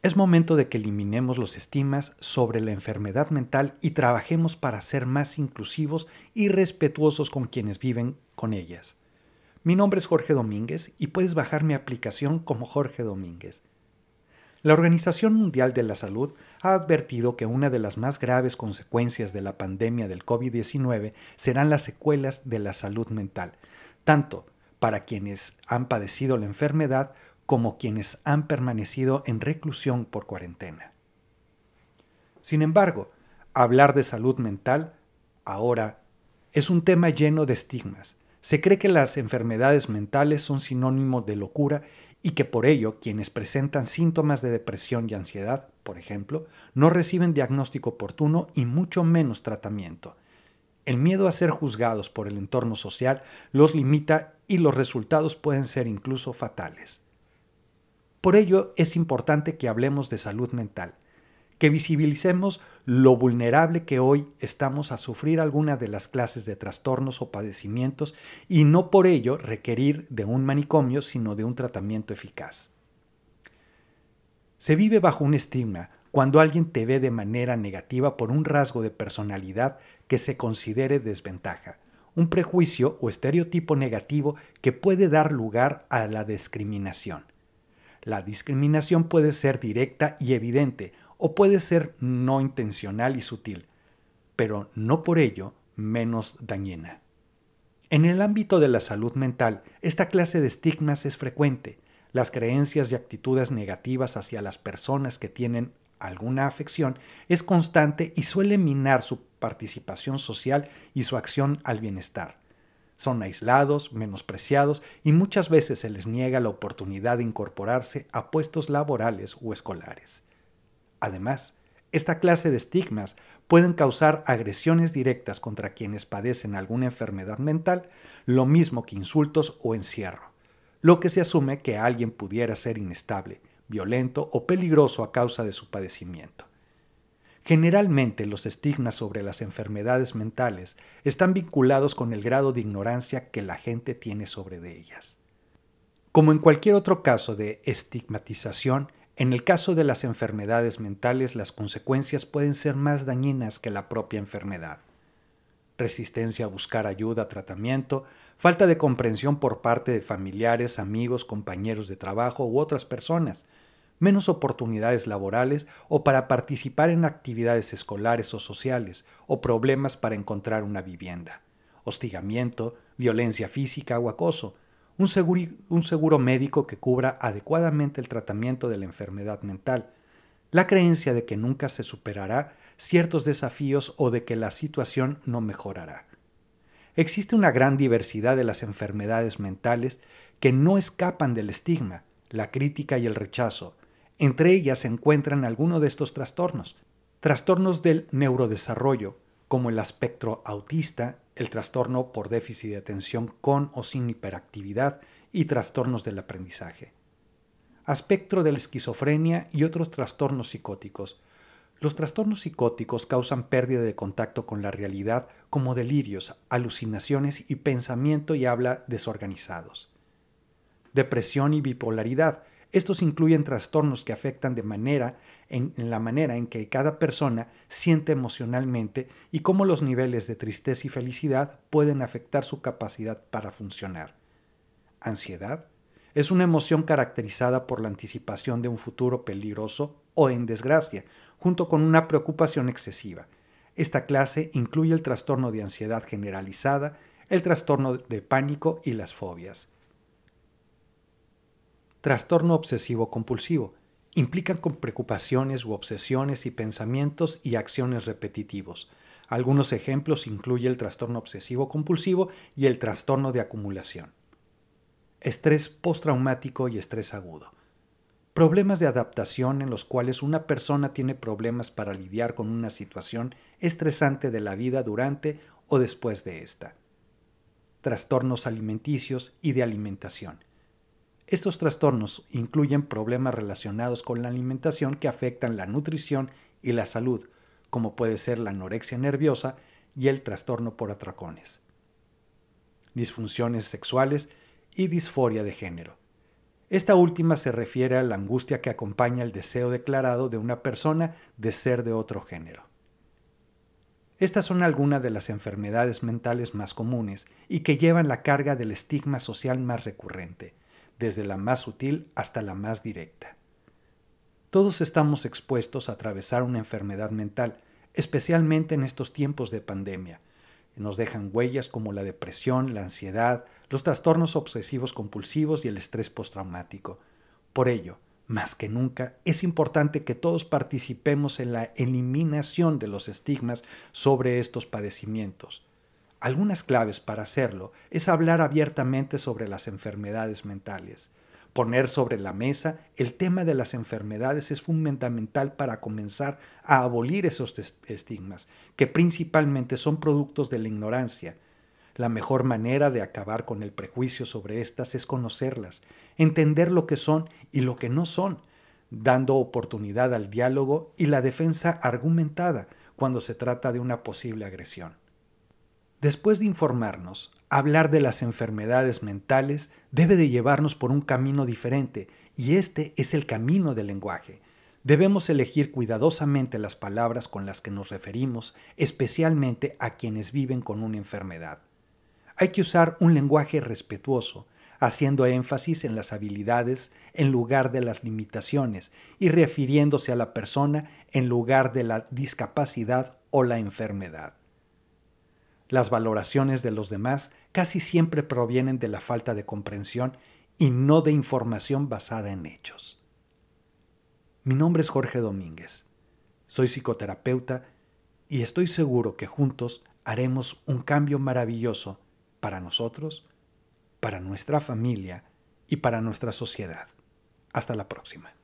Es momento de que eliminemos los estigmas sobre la enfermedad mental y trabajemos para ser más inclusivos y respetuosos con quienes viven con ellas. Mi nombre es Jorge Domínguez y puedes bajar mi aplicación como Jorge Domínguez. La Organización Mundial de la Salud ha advertido que una de las más graves consecuencias de la pandemia del COVID-19 serán las secuelas de la salud mental, tanto para quienes han padecido la enfermedad como quienes han permanecido en reclusión por cuarentena. Sin embargo, hablar de salud mental ahora es un tema lleno de estigmas. Se cree que las enfermedades mentales son sinónimo de locura y que por ello quienes presentan síntomas de depresión y ansiedad, por ejemplo, no reciben diagnóstico oportuno y mucho menos tratamiento. El miedo a ser juzgados por el entorno social los limita y los resultados pueden ser incluso fatales. Por ello es importante que hablemos de salud mental, que visibilicemos lo vulnerable que hoy estamos a sufrir alguna de las clases de trastornos o padecimientos y no por ello requerir de un manicomio, sino de un tratamiento eficaz. Se vive bajo un estigma cuando alguien te ve de manera negativa por un rasgo de personalidad que se considere desventaja, un prejuicio o estereotipo negativo que puede dar lugar a la discriminación. La discriminación puede ser directa y evidente o puede ser no intencional y sutil, pero no por ello menos dañina. En el ámbito de la salud mental, esta clase de estigmas es frecuente. Las creencias y actitudes negativas hacia las personas que tienen alguna afección es constante y suele minar su participación social y su acción al bienestar. Son aislados, menospreciados y muchas veces se les niega la oportunidad de incorporarse a puestos laborales o escolares. Además, esta clase de estigmas pueden causar agresiones directas contra quienes padecen alguna enfermedad mental, lo mismo que insultos o encierro, lo que se asume que alguien pudiera ser inestable, violento o peligroso a causa de su padecimiento. Generalmente los estigmas sobre las enfermedades mentales están vinculados con el grado de ignorancia que la gente tiene sobre ellas. Como en cualquier otro caso de estigmatización, en el caso de las enfermedades mentales las consecuencias pueden ser más dañinas que la propia enfermedad. Resistencia a buscar ayuda, tratamiento, falta de comprensión por parte de familiares, amigos, compañeros de trabajo u otras personas, menos oportunidades laborales o para participar en actividades escolares o sociales, o problemas para encontrar una vivienda, hostigamiento, violencia física o acoso, un seguro, un seguro médico que cubra adecuadamente el tratamiento de la enfermedad mental, la creencia de que nunca se superará ciertos desafíos o de que la situación no mejorará. Existe una gran diversidad de las enfermedades mentales que no escapan del estigma, la crítica y el rechazo, entre ellas se encuentran algunos de estos trastornos. Trastornos del neurodesarrollo, como el espectro autista, el trastorno por déficit de atención con o sin hiperactividad y trastornos del aprendizaje. Aspecto de la esquizofrenia y otros trastornos psicóticos. Los trastornos psicóticos causan pérdida de contacto con la realidad como delirios, alucinaciones y pensamiento y habla desorganizados. Depresión y bipolaridad estos incluyen trastornos que afectan de manera en, la manera en que cada persona siente emocionalmente y cómo los niveles de tristeza y felicidad pueden afectar su capacidad para funcionar. Ansiedad es una emoción caracterizada por la anticipación de un futuro peligroso o en desgracia, junto con una preocupación excesiva. Esta clase incluye el trastorno de ansiedad generalizada, el trastorno de pánico y las fobias. Trastorno obsesivo compulsivo. Implican con preocupaciones u obsesiones y pensamientos y acciones repetitivos. Algunos ejemplos incluyen el trastorno obsesivo compulsivo y el trastorno de acumulación. Estrés postraumático y estrés agudo. Problemas de adaptación en los cuales una persona tiene problemas para lidiar con una situación estresante de la vida durante o después de esta. Trastornos alimenticios y de alimentación estos trastornos incluyen problemas relacionados con la alimentación que afectan la nutrición y la salud, como puede ser la anorexia nerviosa y el trastorno por atracones. Disfunciones sexuales y disforia de género. Esta última se refiere a la angustia que acompaña el deseo declarado de una persona de ser de otro género. Estas son algunas de las enfermedades mentales más comunes y que llevan la carga del estigma social más recurrente, desde la más sutil hasta la más directa. Todos estamos expuestos a atravesar una enfermedad mental, especialmente en estos tiempos de pandemia. Nos dejan huellas como la depresión, la ansiedad, los trastornos obsesivos compulsivos y el estrés postraumático. Por ello, más que nunca, es importante que todos participemos en la eliminación de los estigmas sobre estos padecimientos. Algunas claves para hacerlo es hablar abiertamente sobre las enfermedades mentales. Poner sobre la mesa el tema de las enfermedades es fundamental para comenzar a abolir esos estigmas, que principalmente son productos de la ignorancia. La mejor manera de acabar con el prejuicio sobre estas es conocerlas, entender lo que son y lo que no son, dando oportunidad al diálogo y la defensa argumentada cuando se trata de una posible agresión. Después de informarnos, hablar de las enfermedades mentales debe de llevarnos por un camino diferente, y este es el camino del lenguaje. Debemos elegir cuidadosamente las palabras con las que nos referimos, especialmente a quienes viven con una enfermedad. Hay que usar un lenguaje respetuoso, haciendo énfasis en las habilidades en lugar de las limitaciones y refiriéndose a la persona en lugar de la discapacidad o la enfermedad. Las valoraciones de los demás casi siempre provienen de la falta de comprensión y no de información basada en hechos. Mi nombre es Jorge Domínguez. Soy psicoterapeuta y estoy seguro que juntos haremos un cambio maravilloso para nosotros, para nuestra familia y para nuestra sociedad. Hasta la próxima.